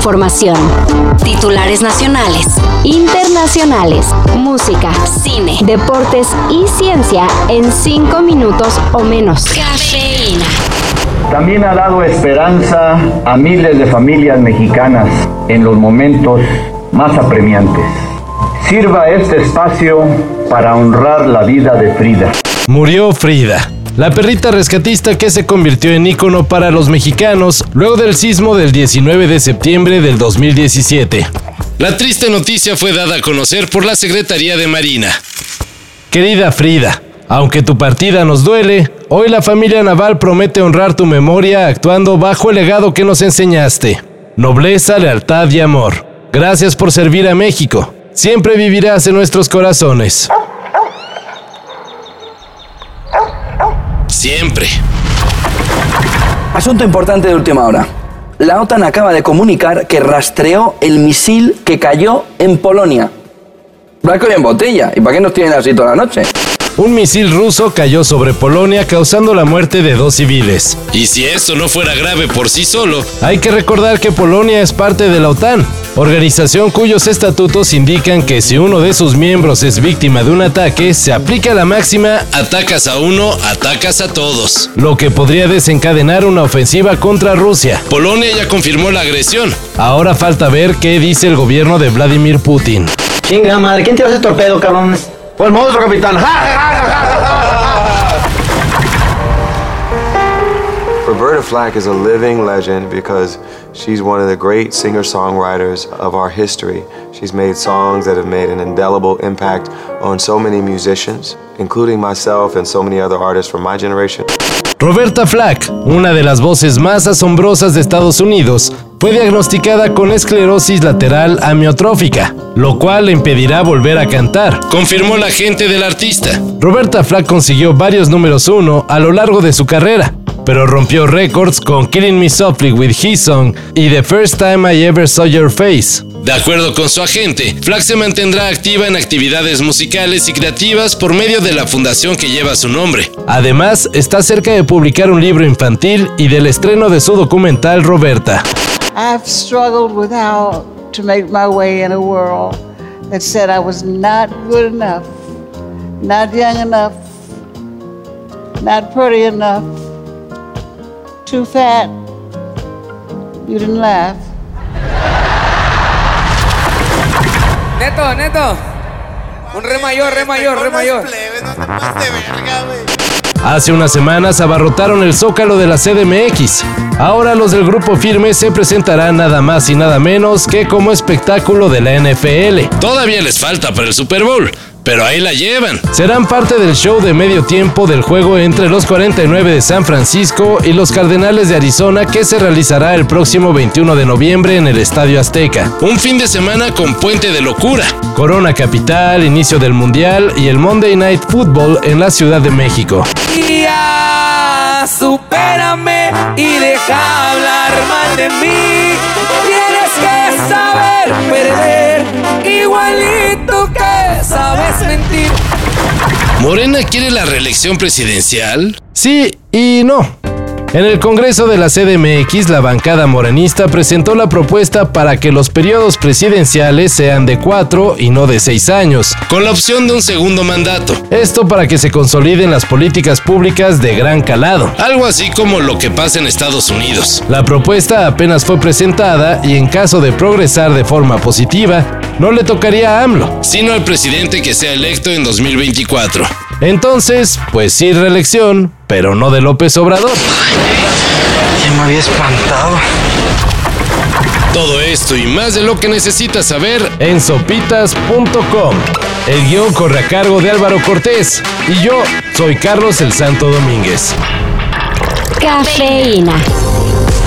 información. Titulares nacionales, internacionales, música, cine, deportes y ciencia en cinco minutos o menos. Cafeína. También ha dado esperanza a miles de familias mexicanas en los momentos más apremiantes. Sirva este espacio para honrar la vida de Frida. Murió Frida, la perrita rescatista que se convirtió en ícono para los mexicanos luego del sismo del 19 de septiembre del 2017. La triste noticia fue dada a conocer por la Secretaría de Marina. Querida Frida, aunque tu partida nos duele, hoy la familia naval promete honrar tu memoria actuando bajo el legado que nos enseñaste. Nobleza, lealtad y amor. Gracias por servir a México. Siempre vivirás en nuestros corazones. Siempre. Asunto importante de última hora. La OTAN acaba de comunicar que rastreó el misil que cayó en Polonia. Blanco y en botella. ¿Y para qué nos tienen así toda la noche? Un misil ruso cayó sobre Polonia causando la muerte de dos civiles. Y si eso no fuera grave por sí solo, hay que recordar que Polonia es parte de la OTAN, organización cuyos estatutos indican que si uno de sus miembros es víctima de un ataque, se aplica la máxima atacas a uno, atacas a todos, lo que podría desencadenar una ofensiva contra Rusia. Polonia ya confirmó la agresión. Ahora falta ver qué dice el gobierno de Vladimir Putin. Chinga madre, ¿quién tiró ese torpedo, cabrón? Fue el monstruo, capitán. Roberta Flack is a living legend because she's one of the great singer songwriters of our history. She's made songs that have made an indelible impact on so many musicians, including myself and so many other artists from my generation. Roberta Flack, una de las voces más asombrosas de Estados Unidos, fue diagnosticada con esclerosis lateral amiotrófica, lo cual le impedirá volver a cantar, confirmó la gente del artista. Roberta Flack consiguió varios números uno a lo largo de su carrera, pero rompió récords con Killing Me Softly with His Song y The First Time I Ever Saw Your Face. De acuerdo con su agente, Flack se mantendrá activa en actividades musicales y creativas por medio de la fundación que lleva su nombre. Además, está cerca de publicar un libro infantil y del estreno de su documental Roberta. I've struggled with how to make my way in a world that said I was not good enough, not young enough, not pretty enough, too fat. You didn't laugh. Neto, neto. Un re mayor, re mayor, re mayor. Hace unas semanas abarrotaron el zócalo de la CDMX. Ahora los del grupo firme se presentarán nada más y nada menos que como espectáculo de la NFL. Todavía les falta para el Super Bowl, pero ahí la llevan. Serán parte del show de medio tiempo del juego entre los 49 de San Francisco y los Cardenales de Arizona que se realizará el próximo 21 de noviembre en el Estadio Azteca. Un fin de semana con puente de locura. Corona Capital, inicio del Mundial y el Monday Night Football en la Ciudad de México. Ya, supérame y deja hablar mal de mí. Mentir. ¿Morena quiere la reelección presidencial? Sí y no. En el Congreso de la CDMX, la bancada morenista presentó la propuesta para que los periodos presidenciales sean de cuatro y no de seis años, con la opción de un segundo mandato. Esto para que se consoliden las políticas públicas de gran calado, algo así como lo que pasa en Estados Unidos. La propuesta apenas fue presentada y en caso de progresar de forma positiva, no le tocaría a AMLO, sino al presidente que sea electo en 2024. Entonces, pues sí reelección, pero no de López Obrador. Ya me había espantado. Todo esto y más de lo que necesitas saber en sopitas.com. El guion corre a cargo de Álvaro Cortés y yo soy Carlos el Santo Domínguez. Cafeína.